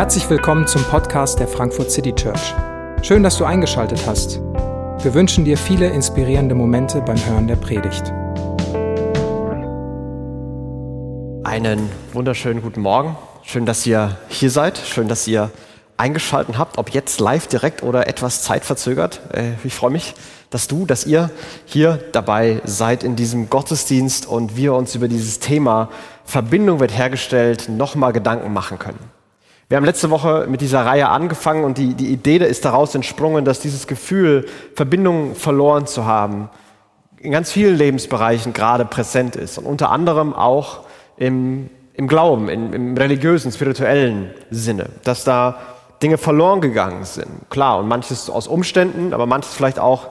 Herzlich willkommen zum Podcast der Frankfurt City Church. Schön, dass du eingeschaltet hast. Wir wünschen dir viele inspirierende Momente beim Hören der Predigt. Einen wunderschönen guten Morgen. Schön, dass ihr hier seid. Schön, dass ihr eingeschaltet habt, ob jetzt live direkt oder etwas zeitverzögert. Äh, ich freue mich, dass du, dass ihr hier dabei seid in diesem Gottesdienst und wir uns über dieses Thema Verbindung wird hergestellt nochmal Gedanken machen können. Wir haben letzte Woche mit dieser Reihe angefangen und die, die Idee ist daraus entsprungen, dass dieses Gefühl, Verbindung verloren zu haben, in ganz vielen Lebensbereichen gerade präsent ist und unter anderem auch im, im Glauben, im, im religiösen, spirituellen Sinne, dass da Dinge verloren gegangen sind. Klar, und manches aus Umständen, aber manches vielleicht auch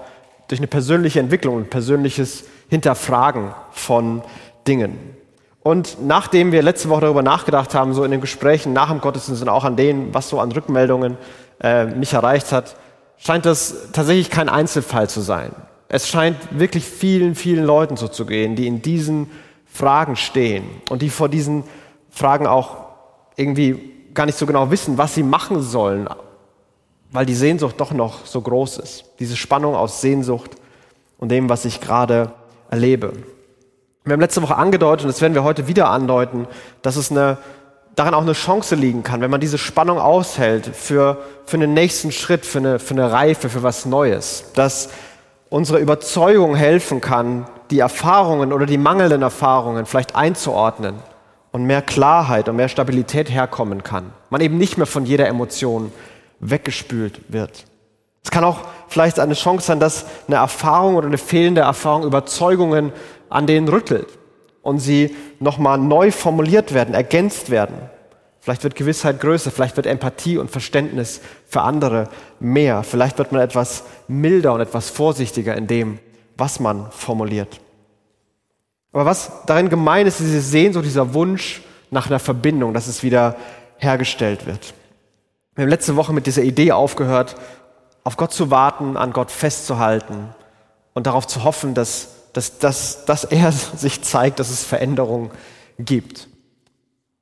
durch eine persönliche Entwicklung, ein persönliches Hinterfragen von Dingen. Und nachdem wir letzte Woche darüber nachgedacht haben, so in den Gesprächen nach dem Gottesdienst und auch an denen, was so an Rückmeldungen äh, mich erreicht hat, scheint das tatsächlich kein Einzelfall zu sein. Es scheint wirklich vielen, vielen Leuten so zu gehen, die in diesen Fragen stehen und die vor diesen Fragen auch irgendwie gar nicht so genau wissen, was sie machen sollen, weil die Sehnsucht doch noch so groß ist. Diese Spannung aus Sehnsucht und dem, was ich gerade erlebe. Wir haben letzte Woche angedeutet, und das werden wir heute wieder andeuten, dass es eine, daran auch eine Chance liegen kann, wenn man diese Spannung aushält für, für einen nächsten Schritt, für eine, für eine Reife, für was Neues. Dass unsere Überzeugung helfen kann, die Erfahrungen oder die mangelnden Erfahrungen vielleicht einzuordnen und mehr Klarheit und mehr Stabilität herkommen kann. Man eben nicht mehr von jeder Emotion weggespült wird. Es kann auch vielleicht eine Chance sein, dass eine Erfahrung oder eine fehlende Erfahrung Überzeugungen an denen rüttelt und sie nochmal neu formuliert werden, ergänzt werden. Vielleicht wird Gewissheit größer, vielleicht wird Empathie und Verständnis für andere mehr, vielleicht wird man etwas milder und etwas vorsichtiger in dem, was man formuliert. Aber was darin gemein ist, diese Sehnsucht, dieser Wunsch nach einer Verbindung, dass es wieder hergestellt wird. Wir haben letzte Woche mit dieser Idee aufgehört, auf Gott zu warten, an Gott festzuhalten und darauf zu hoffen, dass, dass, dass, dass er sich zeigt, dass es Veränderung gibt.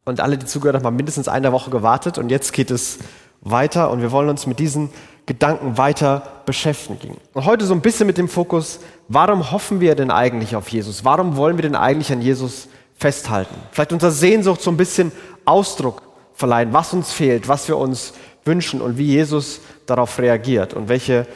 Und alle, die zugehört haben, haben mindestens eine Woche gewartet und jetzt geht es weiter und wir wollen uns mit diesen Gedanken weiter beschäftigen. Und heute so ein bisschen mit dem Fokus, warum hoffen wir denn eigentlich auf Jesus? Warum wollen wir denn eigentlich an Jesus festhalten? Vielleicht unserer Sehnsucht so ein bisschen Ausdruck verleihen, was uns fehlt, was wir uns wünschen und wie Jesus darauf reagiert und welche,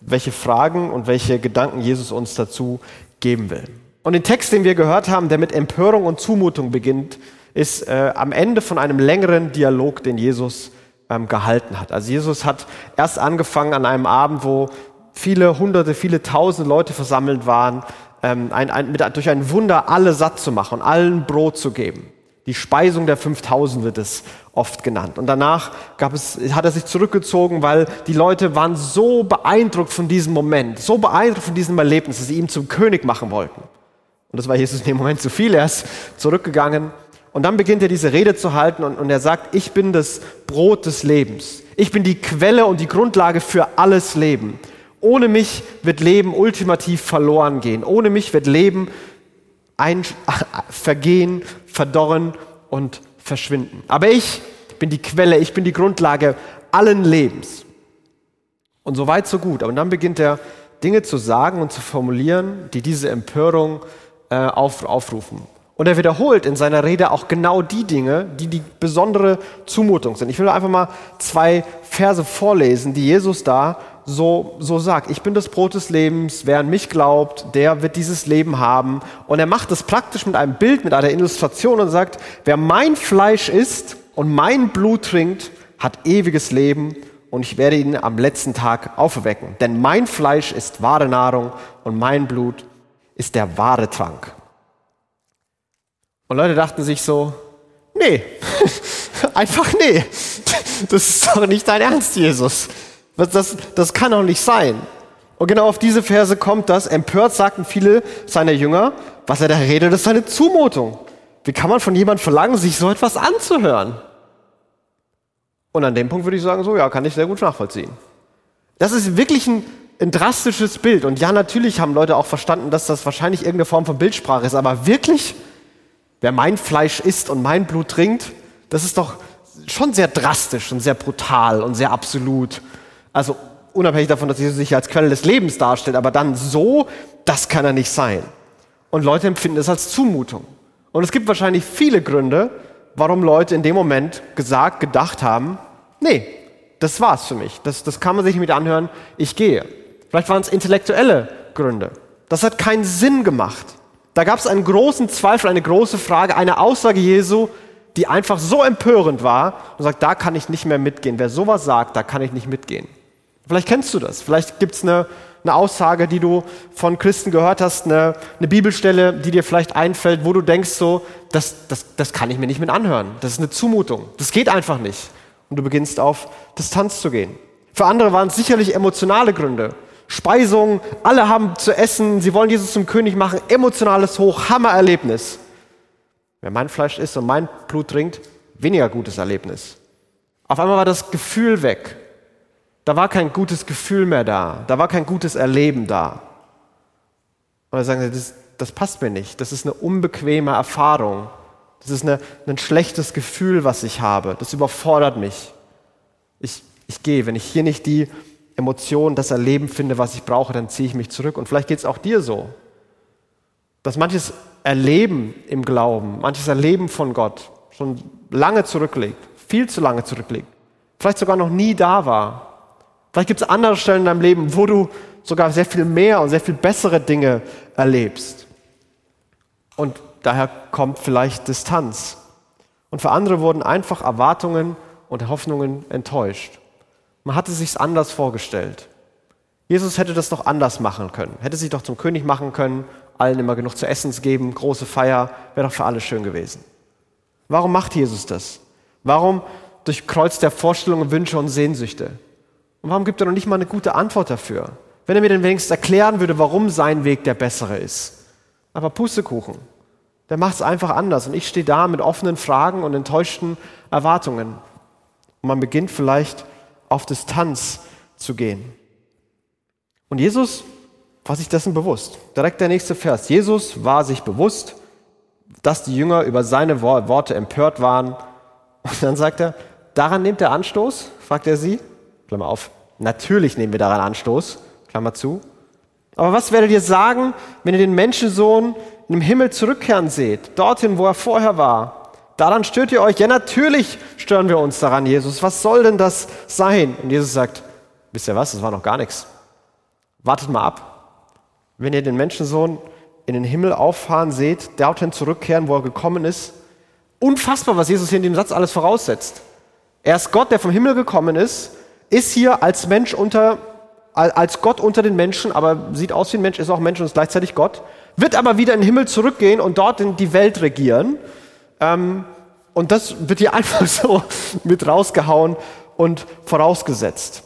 welche Fragen und welche Gedanken Jesus uns dazu geben will. Und den Text, den wir gehört haben, der mit Empörung und Zumutung beginnt, ist äh, am Ende von einem längeren Dialog, den Jesus ähm, gehalten hat. Also Jesus hat erst angefangen an einem Abend, wo viele hunderte, viele tausende Leute versammelt waren, ähm, ein, ein, mit, durch ein Wunder alle satt zu machen und allen Brot zu geben. Die Speisung der 5000 wird es oft genannt. Und danach gab es, hat er sich zurückgezogen, weil die Leute waren so beeindruckt von diesem Moment, so beeindruckt von diesem Erlebnis, dass sie ihn zum König machen wollten. Und das war Jesus in dem Moment zu viel. Er ist zurückgegangen und dann beginnt er diese Rede zu halten und, und er sagt, ich bin das Brot des Lebens. Ich bin die Quelle und die Grundlage für alles Leben. Ohne mich wird Leben ultimativ verloren gehen. Ohne mich wird Leben ein, vergehen, verdorren und verschwinden. Aber ich bin die Quelle, ich bin die Grundlage allen Lebens. Und so weit, so gut. Aber dann beginnt er Dinge zu sagen und zu formulieren, die diese Empörung äh, auf, aufrufen. Und er wiederholt in seiner Rede auch genau die Dinge, die die besondere Zumutung sind. Ich will einfach mal zwei Verse vorlesen, die Jesus da so, so sagt. Ich bin das Brot des Lebens. Wer an mich glaubt, der wird dieses Leben haben. Und er macht es praktisch mit einem Bild, mit einer Illustration und sagt, wer mein Fleisch isst und mein Blut trinkt, hat ewiges Leben und ich werde ihn am letzten Tag auferwecken. Denn mein Fleisch ist wahre Nahrung und mein Blut ist der wahre Trank. Und Leute dachten sich so, nee, einfach nee. Das ist doch nicht dein Ernst, Jesus. Das, das, das kann doch nicht sein. Und genau auf diese Verse kommt das. Empört sagten viele seiner Jünger, was er da redet, ist eine Zumutung. Wie kann man von jemandem verlangen, sich so etwas anzuhören? Und an dem Punkt würde ich sagen, so ja, kann ich sehr gut nachvollziehen. Das ist wirklich ein, ein drastisches Bild. Und ja, natürlich haben Leute auch verstanden, dass das wahrscheinlich irgendeine Form von Bildsprache ist. Aber wirklich, Wer mein Fleisch isst und mein Blut trinkt, das ist doch schon sehr drastisch und sehr brutal und sehr absolut. Also unabhängig davon, dass Jesus sich als Quelle des Lebens darstellt, aber dann so, das kann er nicht sein. Und Leute empfinden es als Zumutung. Und es gibt wahrscheinlich viele Gründe, warum Leute in dem Moment gesagt, gedacht haben, nee, das war's für mich. Das, das kann man sich mit anhören, ich gehe. Vielleicht waren es intellektuelle Gründe. Das hat keinen Sinn gemacht. Da gab es einen großen Zweifel, eine große Frage, eine Aussage Jesu, die einfach so empörend war und sagt, da kann ich nicht mehr mitgehen. Wer sowas sagt, da kann ich nicht mitgehen. Vielleicht kennst du das. Vielleicht gibt es eine, eine Aussage, die du von Christen gehört hast, eine, eine Bibelstelle, die dir vielleicht einfällt, wo du denkst so, das, das, das kann ich mir nicht mit anhören. Das ist eine Zumutung. Das geht einfach nicht. Und du beginnst auf Distanz zu gehen. Für andere waren es sicherlich emotionale Gründe. Speisung, alle haben zu essen, sie wollen Jesus zum König machen, emotionales Hoch, Hammererlebnis. Wer mein Fleisch isst und mein Blut trinkt, weniger gutes Erlebnis. Auf einmal war das Gefühl weg. Da war kein gutes Gefühl mehr da. Da war kein gutes Erleben da. Und dann sagen sie, das, das passt mir nicht. Das ist eine unbequeme Erfahrung. Das ist eine, ein schlechtes Gefühl, was ich habe. Das überfordert mich. Ich, ich gehe. Wenn ich hier nicht die Emotion, das Erleben finde, was ich brauche, dann ziehe ich mich zurück. Und vielleicht geht es auch dir so, dass manches Erleben im Glauben, manches Erleben von Gott schon lange zurückliegt, viel zu lange zurückliegt, vielleicht sogar noch nie da war. Vielleicht gibt es andere Stellen in deinem Leben, wo du sogar sehr viel mehr und sehr viel bessere Dinge erlebst. Und daher kommt vielleicht Distanz. Und für andere wurden einfach Erwartungen und Hoffnungen enttäuscht. Man hatte sich anders vorgestellt. Jesus hätte das doch anders machen können. Hätte sich doch zum König machen können, allen immer genug zu essen geben, große Feier, wäre doch für alle schön gewesen. Warum macht Jesus das? Warum durchkreuzt er Vorstellungen, Wünsche und Sehnsüchte? Und warum gibt er noch nicht mal eine gute Antwort dafür? Wenn er mir denn wenigstens erklären würde, warum sein Weg der bessere ist. Aber Pustekuchen. Der macht es einfach anders. Und ich stehe da mit offenen Fragen und enttäuschten Erwartungen. Und man beginnt vielleicht auf Distanz zu gehen. Und Jesus war sich dessen bewusst. Direkt der nächste Vers. Jesus war sich bewusst, dass die Jünger über seine Worte empört waren. Und dann sagt er, daran nimmt er Anstoß? fragt er sie. Klammer auf. Natürlich nehmen wir daran Anstoß, Klammer zu. Aber was werdet ihr sagen, wenn ihr den Menschensohn im Himmel zurückkehren seht, dorthin, wo er vorher war? Daran stört ihr euch? Ja, natürlich stören wir uns daran, Jesus. Was soll denn das sein? Und Jesus sagt, wisst ihr was, das war noch gar nichts. Wartet mal ab. Wenn ihr den Menschensohn in den Himmel auffahren seht, dorthin zurückkehren, wo er gekommen ist, unfassbar, was Jesus hier in dem Satz alles voraussetzt. Er ist Gott, der vom Himmel gekommen ist, ist hier als Mensch unter, als Gott unter den Menschen, aber sieht aus wie ein Mensch, ist auch Mensch und ist gleichzeitig Gott, wird aber wieder in den Himmel zurückgehen und dort in die Welt regieren. Ähm, und das wird hier einfach so mit rausgehauen und vorausgesetzt.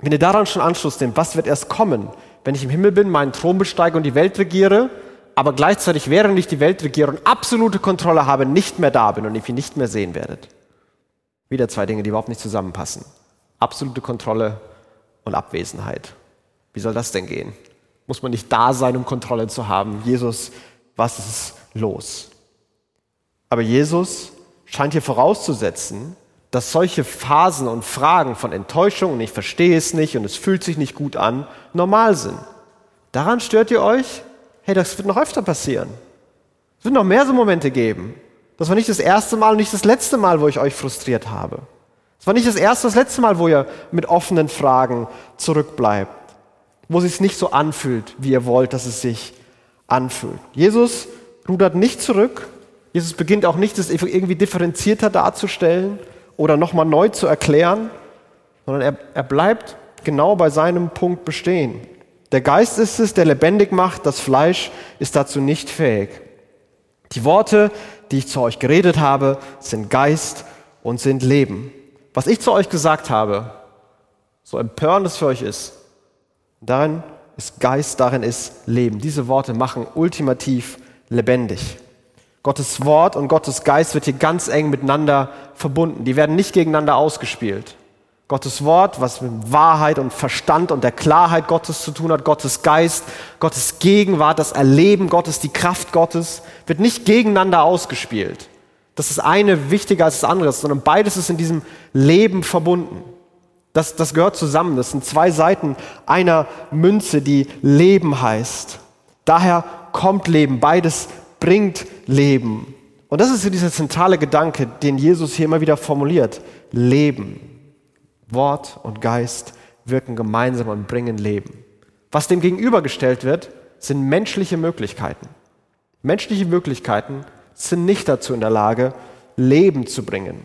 Wenn ihr daran schon Anschluss nehmt, was wird erst kommen, wenn ich im Himmel bin, meinen Thron besteige und die Welt regiere, aber gleichzeitig, während ich die Welt regiere und absolute Kontrolle habe, nicht mehr da bin und ich ihn nicht mehr sehen werdet. Wieder zwei Dinge, die überhaupt nicht zusammenpassen. Absolute Kontrolle und Abwesenheit. Wie soll das denn gehen? Muss man nicht da sein, um Kontrolle zu haben? Jesus, was ist los? Aber Jesus scheint hier vorauszusetzen, dass solche Phasen und Fragen von Enttäuschung und ich verstehe es nicht und es fühlt sich nicht gut an, normal sind. Daran stört ihr euch? Hey, das wird noch öfter passieren. Es wird noch mehr so Momente geben. Das war nicht das erste Mal und nicht das letzte Mal, wo ich euch frustriert habe. Es war nicht das erste, das letzte Mal, wo ihr mit offenen Fragen zurückbleibt, wo es sich nicht so anfühlt, wie ihr wollt, dass es sich anfühlt. Jesus rudert nicht zurück. Jesus beginnt auch nicht, das irgendwie differenzierter darzustellen oder nochmal neu zu erklären, sondern er, er bleibt genau bei seinem Punkt bestehen. Der Geist ist es, der lebendig macht, das Fleisch ist dazu nicht fähig. Die Worte, die ich zu euch geredet habe, sind Geist und sind Leben was ich zu euch gesagt habe, so empörend es für euch ist, darin ist Geist, darin ist Leben. Diese Worte machen ultimativ lebendig. Gottes Wort und Gottes Geist wird hier ganz eng miteinander verbunden. Die werden nicht gegeneinander ausgespielt. Gottes Wort, was mit Wahrheit und Verstand und der Klarheit Gottes zu tun hat, Gottes Geist, Gottes Gegenwart, das Erleben Gottes, die Kraft Gottes, wird nicht gegeneinander ausgespielt. Dass das eine wichtiger als das andere ist, sondern beides ist in diesem Leben verbunden. Das, das gehört zusammen. Das sind zwei Seiten einer Münze, die Leben heißt. Daher kommt Leben. Beides bringt Leben. Und das ist so dieser zentrale Gedanke, den Jesus hier immer wieder formuliert. Leben. Wort und Geist wirken gemeinsam und bringen Leben. Was dem gegenübergestellt wird, sind menschliche Möglichkeiten. Menschliche Möglichkeiten sind nicht dazu in der Lage, Leben zu bringen.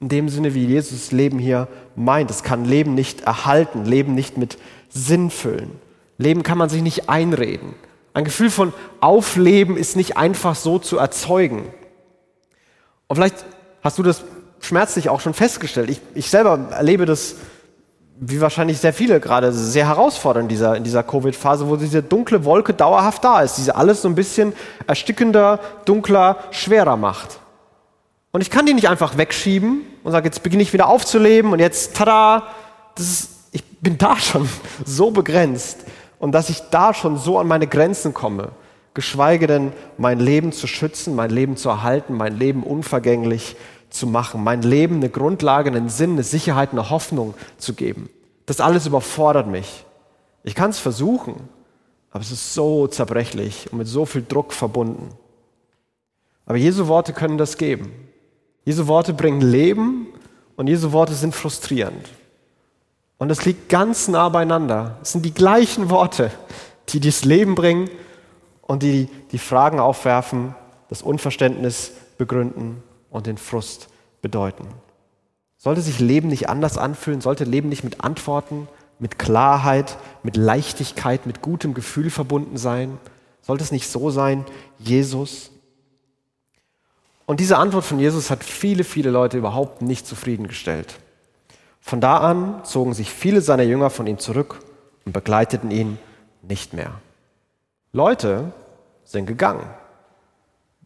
In dem Sinne, wie Jesus Leben hier meint. Es kann Leben nicht erhalten, Leben nicht mit Sinn füllen. Leben kann man sich nicht einreden. Ein Gefühl von Aufleben ist nicht einfach so zu erzeugen. Und vielleicht hast du das schmerzlich auch schon festgestellt. Ich, ich selber erlebe das, wie wahrscheinlich sehr viele gerade, sehr herausfordernd in dieser, in dieser Covid-Phase, wo diese dunkle Wolke dauerhaft da ist, diese alles so ein bisschen erstickender, dunkler, schwerer macht. Und ich kann die nicht einfach wegschieben und sage, jetzt beginne ich wieder aufzuleben und jetzt, tada, das ist, ich bin da schon so begrenzt und dass ich da schon so an meine Grenzen komme, geschweige denn mein Leben zu schützen, mein Leben zu erhalten, mein Leben unvergänglich zu machen, mein Leben eine Grundlage, einen Sinn, eine Sicherheit, eine Hoffnung zu geben. Das alles überfordert mich. Ich kann es versuchen, aber es ist so zerbrechlich und mit so viel Druck verbunden. Aber Jesu Worte können das geben. Jesu Worte bringen Leben und Jesu Worte sind frustrierend. Und es liegt ganz nah beieinander. Es sind die gleichen Worte, die das Leben bringen und die die Fragen aufwerfen, das Unverständnis begründen und den Frust bedeuten. Sollte sich Leben nicht anders anfühlen? Sollte Leben nicht mit Antworten, mit Klarheit, mit Leichtigkeit, mit gutem Gefühl verbunden sein? Sollte es nicht so sein, Jesus? Und diese Antwort von Jesus hat viele, viele Leute überhaupt nicht zufriedengestellt. Von da an zogen sich viele seiner Jünger von ihm zurück und begleiteten ihn nicht mehr. Leute sind gegangen.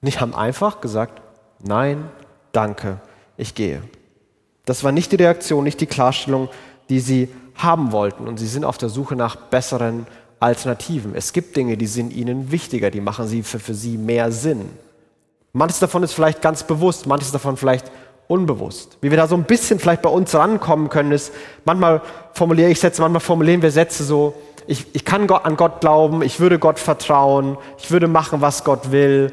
Die haben einfach gesagt, nein, danke, ich gehe. Das war nicht die Reaktion, nicht die Klarstellung, die sie haben wollten. Und sie sind auf der Suche nach besseren Alternativen. Es gibt Dinge, die sind ihnen wichtiger, die machen sie für, für sie mehr Sinn. Manches davon ist vielleicht ganz bewusst, manches davon vielleicht unbewusst. Wie wir da so ein bisschen vielleicht bei uns rankommen können, ist, manchmal formuliere ich Sätze, manchmal formulieren wir Sätze so, ich, ich kann Gott, an Gott glauben, ich würde Gott vertrauen, ich würde machen, was Gott will,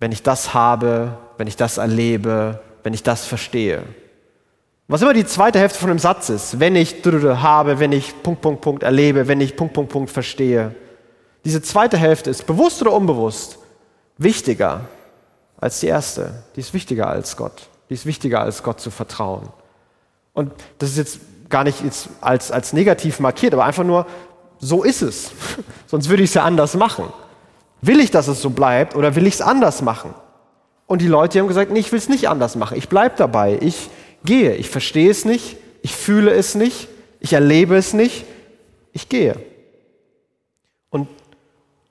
wenn ich das habe, wenn ich das erlebe, wenn ich das verstehe. Was immer die zweite Hälfte von dem Satz ist, wenn ich habe, wenn ich Punkt, Punkt, Punkt erlebe, wenn ich Punkt, Punkt, Punkt verstehe. Diese zweite Hälfte ist bewusst oder unbewusst wichtiger als die erste. Die ist wichtiger als Gott. Die ist wichtiger als Gott zu vertrauen. Und das ist jetzt gar nicht jetzt als, als negativ markiert, aber einfach nur, so ist es. Sonst würde ich es ja anders machen. Will ich, dass es so bleibt oder will ich es anders machen? Und die Leute haben gesagt, nee, ich will es nicht anders machen. Ich bleibe dabei. Ich gehe. Ich verstehe es nicht. Ich fühle es nicht. Ich erlebe es nicht. Ich gehe. Und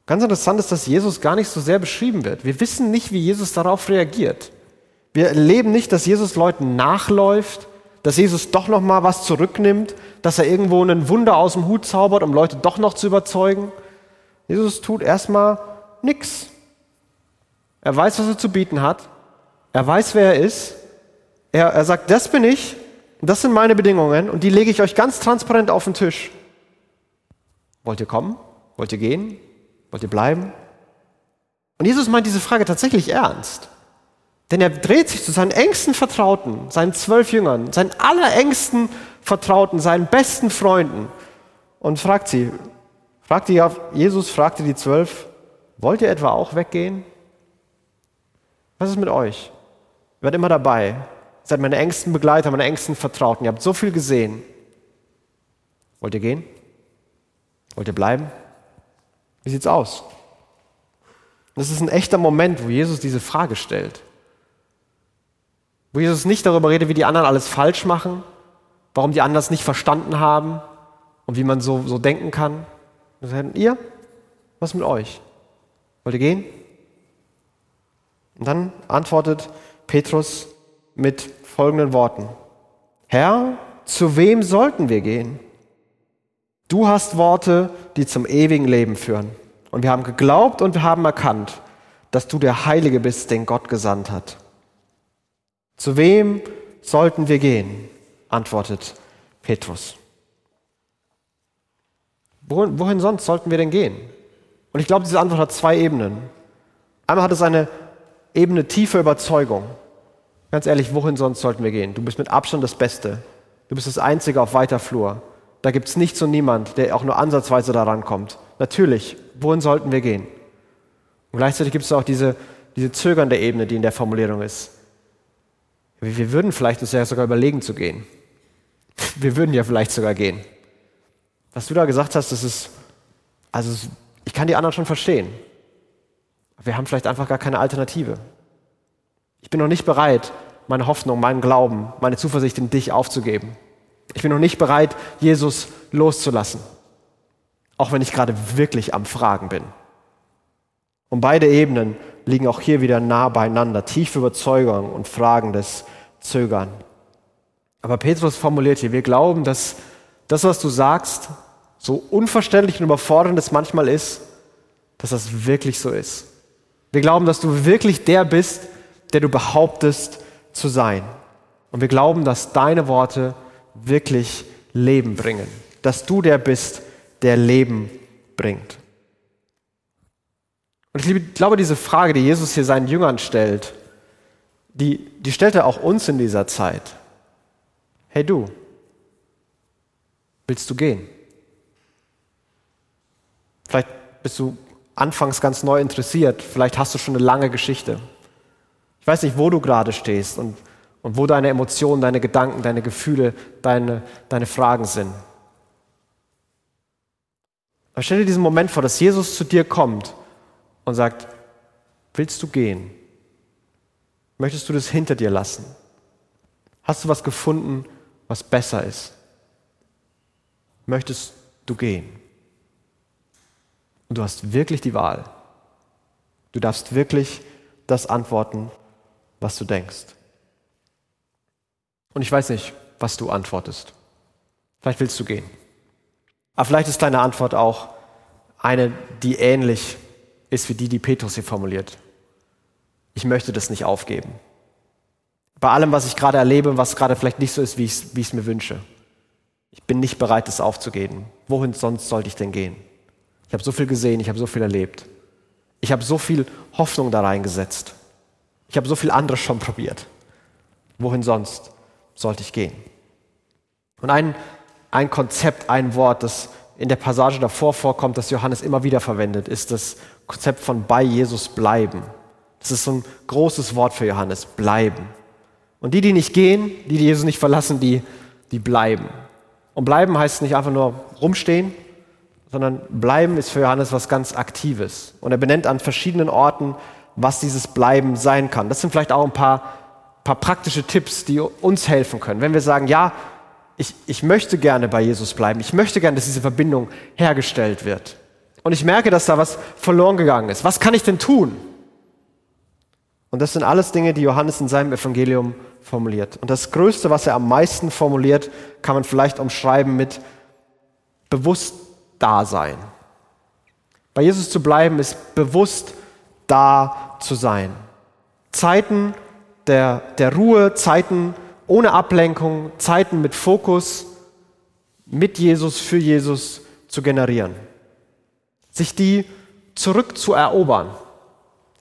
Ganz interessant ist, dass Jesus gar nicht so sehr beschrieben wird. Wir wissen nicht, wie Jesus darauf reagiert. Wir erleben nicht, dass Jesus Leuten nachläuft, dass Jesus doch noch mal was zurücknimmt, dass er irgendwo ein Wunder aus dem Hut zaubert, um Leute doch noch zu überzeugen. Jesus tut erstmal nichts. Er weiß, was er zu bieten hat. Er weiß, wer er ist. Er, er sagt, das bin ich, das sind meine Bedingungen und die lege ich euch ganz transparent auf den Tisch. Wollt ihr kommen? Wollt ihr gehen? Wollt ihr bleiben? Und Jesus meint diese Frage tatsächlich ernst. Denn er dreht sich zu seinen engsten Vertrauten, seinen zwölf Jüngern, seinen allerengsten Vertrauten, seinen besten Freunden und fragt sie, fragt die, Jesus fragte die zwölf, wollt ihr etwa auch weggehen? Was ist mit euch? Ihr werdet immer dabei. Ihr seid meine engsten Begleiter, meine engsten Vertrauten. Ihr habt so viel gesehen. Wollt ihr gehen? Wollt ihr bleiben? Wie sieht's aus? Das ist ein echter Moment, wo Jesus diese Frage stellt. Wo Jesus nicht darüber redet, wie die anderen alles falsch machen, warum die anderen es nicht verstanden haben und wie man so, so denken kann. Und ihr, was mit euch? Wollt ihr gehen? Und dann antwortet Petrus mit folgenden Worten. Herr, zu wem sollten wir gehen? Du hast Worte, die zum ewigen Leben führen. Und wir haben geglaubt und wir haben erkannt, dass du der Heilige bist, den Gott gesandt hat. Zu wem sollten wir gehen? antwortet Petrus. Wohin, wohin sonst sollten wir denn gehen? Und ich glaube, diese Antwort hat zwei Ebenen. Einmal hat es eine Ebene tiefer Überzeugung. Ganz ehrlich, wohin sonst sollten wir gehen? Du bist mit Abstand das Beste. Du bist das Einzige auf weiter Flur. Da gibt es nichts und niemand, der auch nur ansatzweise daran kommt. Natürlich, wohin sollten wir gehen? Und gleichzeitig gibt es auch diese, diese zögernde Ebene, die in der Formulierung ist. Wir würden vielleicht uns ja sogar überlegen zu gehen. Wir würden ja vielleicht sogar gehen. Was du da gesagt hast, das ist, also ich kann die anderen schon verstehen. Wir haben vielleicht einfach gar keine Alternative. Ich bin noch nicht bereit, meine Hoffnung, meinen Glauben, meine Zuversicht in dich aufzugeben. Ich bin noch nicht bereit, Jesus loszulassen. Auch wenn ich gerade wirklich am Fragen bin. Und beide Ebenen liegen auch hier wieder nah beieinander. Tiefe Überzeugung und fragendes Zögern. Aber Petrus formuliert hier, wir glauben, dass das, was du sagst, so unverständlich und überfordernd es manchmal ist, dass das wirklich so ist. Wir glauben, dass du wirklich der bist, der du behauptest zu sein. Und wir glauben, dass deine Worte wirklich Leben bringen. Dass du der bist, der Leben bringt. Und ich glaube, diese Frage, die Jesus hier seinen Jüngern stellt, die, die stellt er auch uns in dieser Zeit. Hey du, willst du gehen? Vielleicht bist du anfangs ganz neu interessiert, vielleicht hast du schon eine lange Geschichte. Ich weiß nicht, wo du gerade stehst und, und wo deine Emotionen, deine Gedanken, deine Gefühle, deine, deine Fragen sind. Aber stell dir diesen Moment vor, dass Jesus zu dir kommt und sagt, willst du gehen? Möchtest du das hinter dir lassen? Hast du was gefunden, was besser ist? Möchtest du gehen? Und du hast wirklich die Wahl. Du darfst wirklich das antworten, was du denkst. Und ich weiß nicht, was du antwortest. Vielleicht willst du gehen. Aber vielleicht ist deine Antwort auch eine, die ähnlich ist wie die, die Petrus hier formuliert. Ich möchte das nicht aufgeben. Bei allem, was ich gerade erlebe, was gerade vielleicht nicht so ist, wie ich es mir wünsche. Ich bin nicht bereit, das aufzugeben. Wohin sonst sollte ich denn gehen? Ich habe so viel gesehen, ich habe so viel erlebt. Ich habe so viel Hoffnung da reingesetzt. Ich habe so viel anderes schon probiert. Wohin sonst sollte ich gehen? Und ein, ein Konzept, ein Wort, das in der Passage davor vorkommt, das Johannes immer wieder verwendet, ist das Konzept von bei Jesus bleiben. Das ist so ein großes Wort für Johannes, bleiben. Und die, die nicht gehen, die, die Jesus nicht verlassen, die, die bleiben. Und bleiben heißt nicht einfach nur rumstehen, sondern bleiben ist für Johannes was ganz Aktives. Und er benennt an verschiedenen Orten was dieses Bleiben sein kann. Das sind vielleicht auch ein paar, paar praktische Tipps, die uns helfen können. Wenn wir sagen, ja, ich, ich möchte gerne bei Jesus bleiben, ich möchte gerne, dass diese Verbindung hergestellt wird. Und ich merke, dass da was verloren gegangen ist. Was kann ich denn tun? Und das sind alles Dinge, die Johannes in seinem Evangelium formuliert. Und das Größte, was er am meisten formuliert, kann man vielleicht umschreiben mit bewusst Dasein. Bei Jesus zu bleiben ist bewusst da zu sein. Zeiten der, der Ruhe, Zeiten ohne Ablenkung, Zeiten mit Fokus, mit Jesus, für Jesus zu generieren. Sich die zurückzuerobern.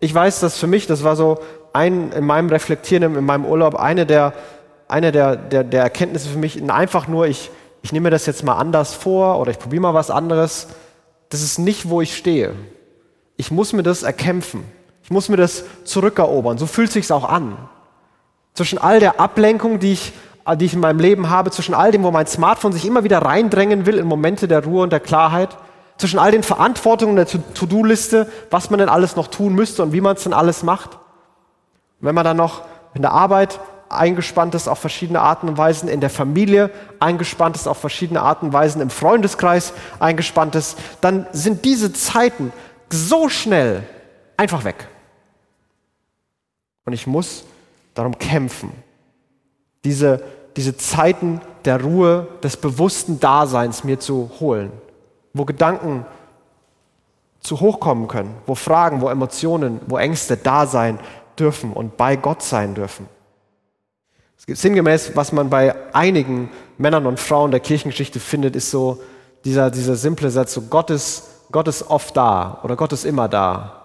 Ich weiß, dass für mich, das war so ein, in meinem Reflektieren, in meinem Urlaub, eine der, eine der, der, der Erkenntnisse für mich, einfach nur, ich, ich nehme mir das jetzt mal anders vor oder ich probiere mal was anderes. Das ist nicht, wo ich stehe. Ich muss mir das erkämpfen. Ich muss mir das zurückerobern. So fühlt sich's auch an. Zwischen all der Ablenkung, die ich, die ich in meinem Leben habe, zwischen all dem, wo mein Smartphone sich immer wieder reindrängen will in Momente der Ruhe und der Klarheit, zwischen all den Verantwortungen der To-Do-Liste, was man denn alles noch tun müsste und wie man es denn alles macht. Und wenn man dann noch in der Arbeit eingespannt ist auf verschiedene Arten und Weisen, in der Familie eingespannt ist auf verschiedene Arten und Weisen, im Freundeskreis eingespannt ist, dann sind diese Zeiten so schnell einfach weg. Und ich muss darum kämpfen, diese, diese Zeiten der Ruhe, des bewussten Daseins mir zu holen, wo Gedanken zu hochkommen können, wo Fragen, wo Emotionen, wo Ängste da sein dürfen und bei Gott sein dürfen. Sinngemäß, was man bei einigen Männern und Frauen der Kirchengeschichte findet, ist so dieser, dieser simple Satz, so Gott ist, Gott ist oft da oder Gott ist immer da,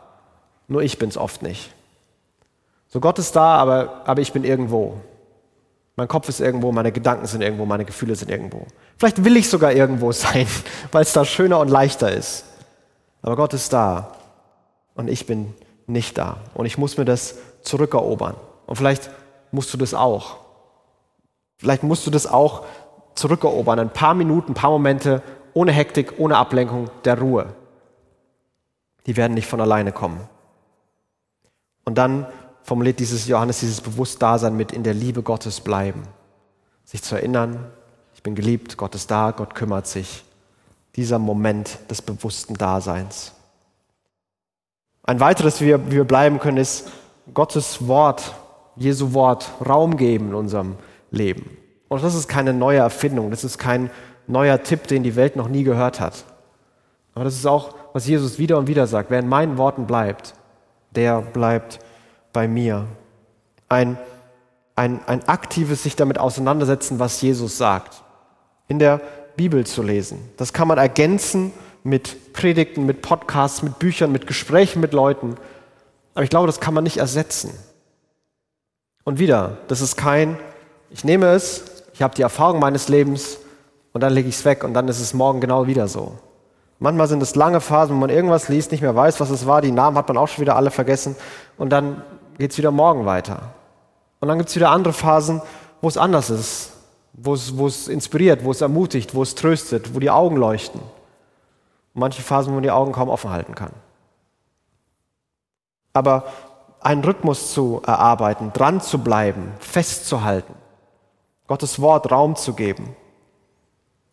nur ich bin es oft nicht. So Gott ist da, aber, aber ich bin irgendwo. Mein Kopf ist irgendwo, meine Gedanken sind irgendwo, meine Gefühle sind irgendwo. Vielleicht will ich sogar irgendwo sein, weil es da schöner und leichter ist. Aber Gott ist da und ich bin nicht da. Und ich muss mir das zurückerobern. Und vielleicht musst du das auch. Vielleicht musst du das auch zurückerobern. Ein paar Minuten, ein paar Momente ohne Hektik, ohne Ablenkung, der Ruhe. Die werden nicht von alleine kommen. Und dann formuliert dieses Johannes dieses Bewusstdasein mit in der Liebe Gottes bleiben. Sich zu erinnern, ich bin geliebt, Gott ist da, Gott kümmert sich. Dieser Moment des bewussten Daseins. Ein weiteres, wie wir, wie wir bleiben können, ist Gottes Wort, Jesu Wort, Raum geben in unserem Leben. Und das ist keine neue Erfindung, das ist kein neuer Tipp, den die Welt noch nie gehört hat. Aber das ist auch, was Jesus wieder und wieder sagt. Wer in meinen Worten bleibt, der bleibt bei mir. Ein, ein, ein aktives sich damit auseinandersetzen, was Jesus sagt. In der Bibel zu lesen. Das kann man ergänzen mit Predigten, mit Podcasts, mit Büchern, mit Gesprächen mit Leuten. Aber ich glaube, das kann man nicht ersetzen. Und wieder, das ist kein, ich nehme es, ich habe die Erfahrung meines Lebens und dann lege ich es weg und dann ist es morgen genau wieder so. Manchmal sind es lange Phasen, wo man irgendwas liest, nicht mehr weiß, was es war, die Namen hat man auch schon wieder alle vergessen und dann geht es wieder morgen weiter. Und dann gibt es wieder andere Phasen, wo es anders ist, wo es, wo es inspiriert, wo es ermutigt, wo es tröstet, wo die Augen leuchten. Und manche Phasen, wo man die Augen kaum offen halten kann. Aber einen Rhythmus zu erarbeiten, dran zu bleiben, festzuhalten, Gottes Wort Raum zu geben.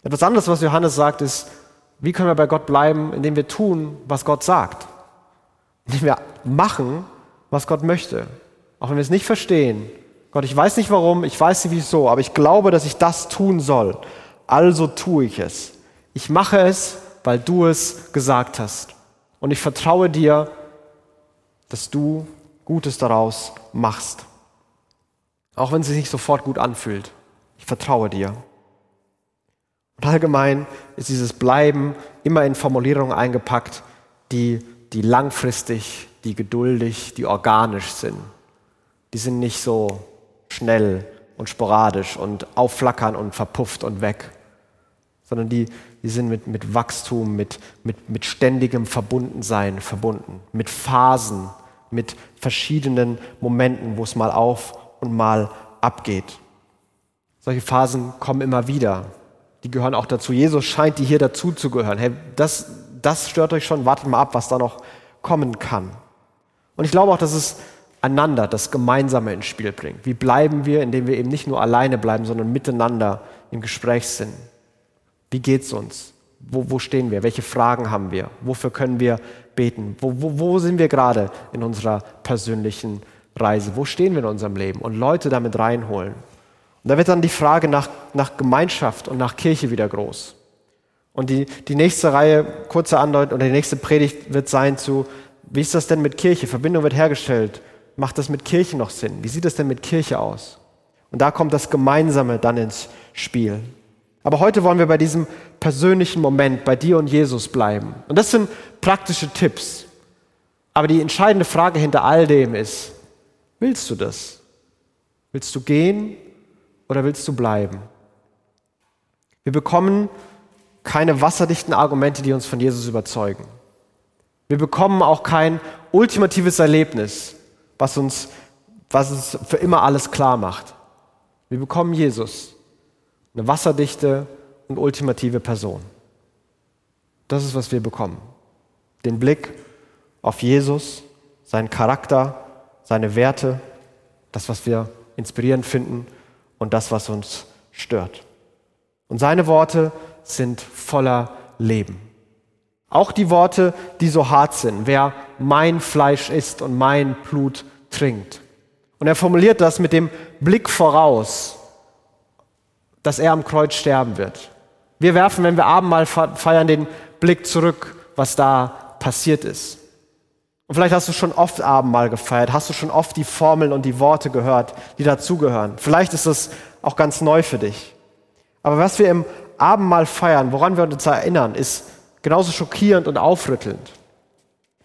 Etwas anderes, was Johannes sagt, ist, wie können wir bei Gott bleiben, indem wir tun, was Gott sagt? Indem wir machen, was Gott möchte. Auch wenn wir es nicht verstehen. Gott, ich weiß nicht warum, ich weiß nicht wieso, aber ich glaube, dass ich das tun soll. Also tue ich es. Ich mache es, weil du es gesagt hast. Und ich vertraue dir, dass du Gutes daraus machst. Auch wenn es sich nicht sofort gut anfühlt. Ich vertraue dir. Und allgemein ist dieses Bleiben immer in Formulierungen eingepackt, die, die langfristig die geduldig, die organisch sind. Die sind nicht so schnell und sporadisch und aufflackern und verpufft und weg, sondern die, die sind mit, mit Wachstum, mit, mit, mit ständigem Verbundensein verbunden, mit Phasen, mit verschiedenen Momenten, wo es mal auf und mal abgeht. Solche Phasen kommen immer wieder. Die gehören auch dazu. Jesus scheint die hier dazu zu gehören. Hey, das, das stört euch schon. Wartet mal ab, was da noch kommen kann. Und ich glaube auch, dass es einander, das Gemeinsame ins Spiel bringt. Wie bleiben wir, indem wir eben nicht nur alleine bleiben, sondern miteinander im Gespräch sind? Wie geht's uns? Wo, wo stehen wir? Welche Fragen haben wir? Wofür können wir beten? Wo, wo, wo sind wir gerade in unserer persönlichen Reise? Wo stehen wir in unserem Leben? Und Leute damit reinholen. Und da wird dann die Frage nach, nach Gemeinschaft und nach Kirche wieder groß. Und die, die nächste Reihe, kurze Andeutung, oder die nächste Predigt wird sein zu wie ist das denn mit Kirche? Verbindung wird hergestellt. Macht das mit Kirche noch Sinn? Wie sieht es denn mit Kirche aus? Und da kommt das Gemeinsame dann ins Spiel. Aber heute wollen wir bei diesem persönlichen Moment bei dir und Jesus bleiben. Und das sind praktische Tipps. Aber die entscheidende Frage hinter all dem ist, willst du das? Willst du gehen oder willst du bleiben? Wir bekommen keine wasserdichten Argumente, die uns von Jesus überzeugen. Wir bekommen auch kein ultimatives Erlebnis, was uns, was uns für immer alles klar macht. Wir bekommen Jesus, eine wasserdichte und ultimative Person. Das ist, was wir bekommen. Den Blick auf Jesus, seinen Charakter, seine Werte, das, was wir inspirierend finden und das, was uns stört. Und seine Worte sind voller Leben. Auch die Worte, die so hart sind. Wer mein Fleisch isst und mein Blut trinkt. Und er formuliert das mit dem Blick voraus, dass er am Kreuz sterben wird. Wir werfen, wenn wir Abendmahl feiern, den Blick zurück, was da passiert ist. Vielleicht hast du schon oft Abendmahl gefeiert, hast du schon oft die Formeln und die Worte gehört, die dazugehören. Vielleicht ist es auch ganz neu für dich. Aber was wir im Abendmahl feiern, woran wir uns erinnern, ist genauso schockierend und aufrüttelnd.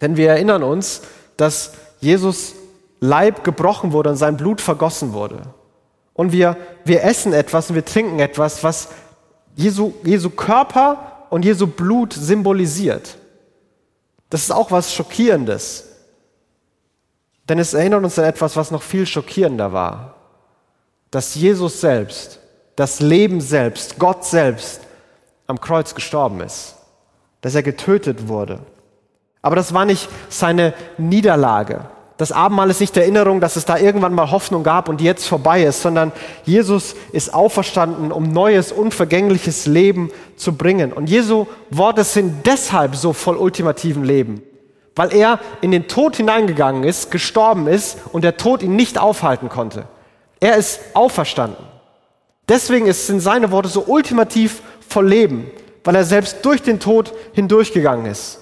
Denn wir erinnern uns, dass Jesus Leib gebrochen wurde und sein Blut vergossen wurde. Und wir, wir essen etwas und wir trinken etwas, was Jesu, Jesu Körper und Jesu Blut symbolisiert. Das ist auch was Schockierendes. Denn es erinnert uns an etwas, was noch viel schockierender war. Dass Jesus selbst, das Leben selbst, Gott selbst am Kreuz gestorben ist. Dass er getötet wurde. Aber das war nicht seine Niederlage. Das Abendmahl ist nicht die Erinnerung, dass es da irgendwann mal Hoffnung gab und jetzt vorbei ist, sondern Jesus ist auferstanden, um neues, unvergängliches Leben zu bringen. Und Jesu Worte sind deshalb so voll ultimativen Leben, weil er in den Tod hineingegangen ist, gestorben ist und der Tod ihn nicht aufhalten konnte. Er ist auferstanden. Deswegen sind seine Worte so ultimativ voll Leben, weil er selbst durch den Tod hindurchgegangen ist.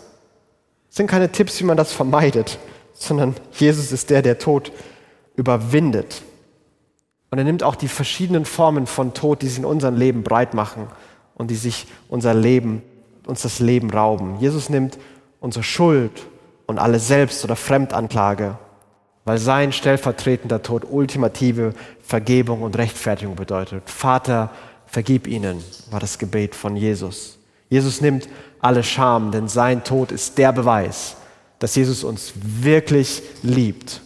Das sind keine Tipps, wie man das vermeidet sondern Jesus ist der, der Tod überwindet. Und er nimmt auch die verschiedenen Formen von Tod, die sich in unserem Leben breit machen und die sich unser Leben, uns das Leben rauben. Jesus nimmt unsere Schuld und alle Selbst- oder Fremdanklage, weil sein stellvertretender Tod ultimative Vergebung und Rechtfertigung bedeutet. Vater, vergib ihnen, war das Gebet von Jesus. Jesus nimmt alle Scham, denn sein Tod ist der Beweis, dass Jesus uns wirklich liebt,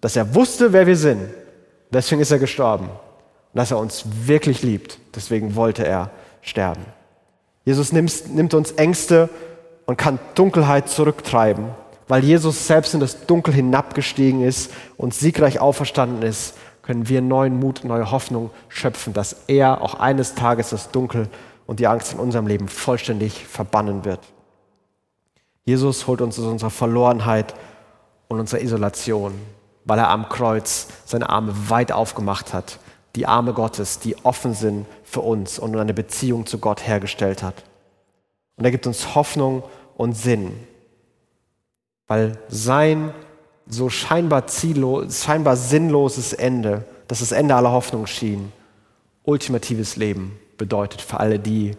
dass er wusste, wer wir sind, deswegen ist er gestorben, und dass er uns wirklich liebt, deswegen wollte er sterben. Jesus nimmt, nimmt uns Ängste und kann Dunkelheit zurücktreiben, weil Jesus selbst in das Dunkel hinabgestiegen ist und siegreich auferstanden ist, können wir neuen Mut, neue Hoffnung schöpfen, dass er auch eines Tages das Dunkel und die Angst in unserem Leben vollständig verbannen wird. Jesus holt uns aus unserer Verlorenheit und unserer Isolation, weil er am Kreuz seine Arme weit aufgemacht hat, die Arme Gottes, die offen sind für uns und eine Beziehung zu Gott hergestellt hat. Und er gibt uns Hoffnung und Sinn, weil sein so scheinbar ziellos, scheinbar sinnloses Ende, das das Ende aller Hoffnung schien, ultimatives Leben bedeutet für alle die,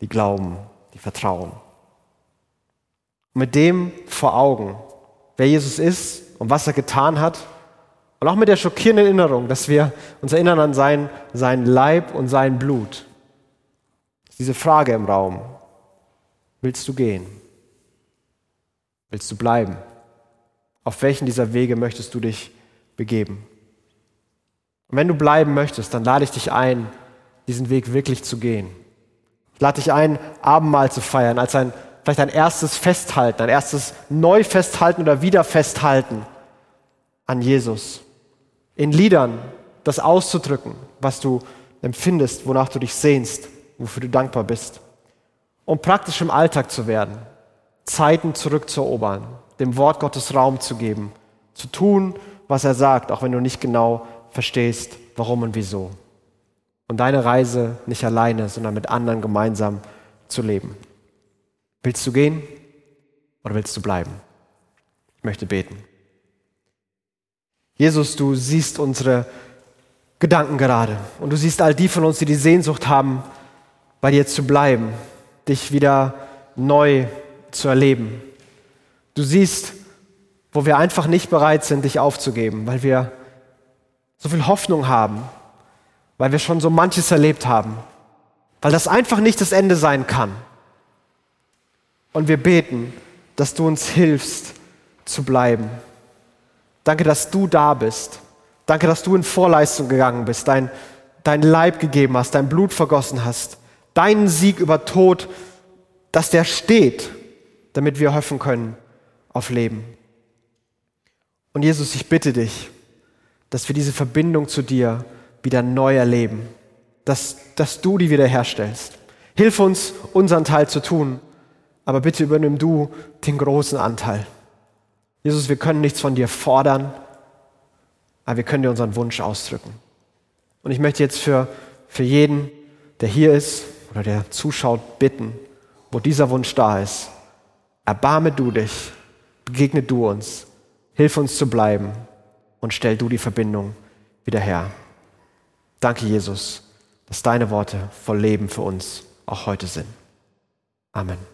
die glauben, die vertrauen. Mit dem vor Augen, wer Jesus ist und was er getan hat. Und auch mit der schockierenden Erinnerung, dass wir uns erinnern an sein, sein Leib und sein Blut. Diese Frage im Raum. Willst du gehen? Willst du bleiben? Auf welchen dieser Wege möchtest du dich begeben? Und wenn du bleiben möchtest, dann lade ich dich ein, diesen Weg wirklich zu gehen. Ich lade dich ein, Abendmahl zu feiern als ein vielleicht ein erstes Festhalten, ein erstes Neufesthalten oder Wiederfesthalten an Jesus. In Liedern das auszudrücken, was du empfindest, wonach du dich sehnst, wofür du dankbar bist. Um praktisch im Alltag zu werden, Zeiten zurückzuerobern, dem Wort Gottes Raum zu geben, zu tun, was er sagt, auch wenn du nicht genau verstehst, warum und wieso. Und deine Reise nicht alleine, sondern mit anderen gemeinsam zu leben. Willst du gehen oder willst du bleiben? Ich möchte beten. Jesus, du siehst unsere Gedanken gerade und du siehst all die von uns, die die Sehnsucht haben, bei dir zu bleiben, dich wieder neu zu erleben. Du siehst, wo wir einfach nicht bereit sind, dich aufzugeben, weil wir so viel Hoffnung haben, weil wir schon so manches erlebt haben, weil das einfach nicht das Ende sein kann. Und wir beten, dass du uns hilfst zu bleiben. Danke, dass du da bist. Danke, dass du in Vorleistung gegangen bist, dein, dein Leib gegeben hast, dein Blut vergossen hast, deinen Sieg über Tod, dass der steht, damit wir hoffen können auf Leben. Und Jesus, ich bitte dich, dass wir diese Verbindung zu dir wieder neu erleben, dass, dass du die wiederherstellst. Hilf uns, unseren Teil zu tun aber bitte übernimm du den großen Anteil. Jesus, wir können nichts von dir fordern, aber wir können dir unseren Wunsch ausdrücken. Und ich möchte jetzt für, für jeden, der hier ist oder der zuschaut, bitten, wo dieser Wunsch da ist, erbarme du dich, begegne du uns, Hilf uns zu bleiben und stell du die Verbindung wieder her. Danke, Jesus, dass deine Worte voll Leben für uns auch heute sind. Amen.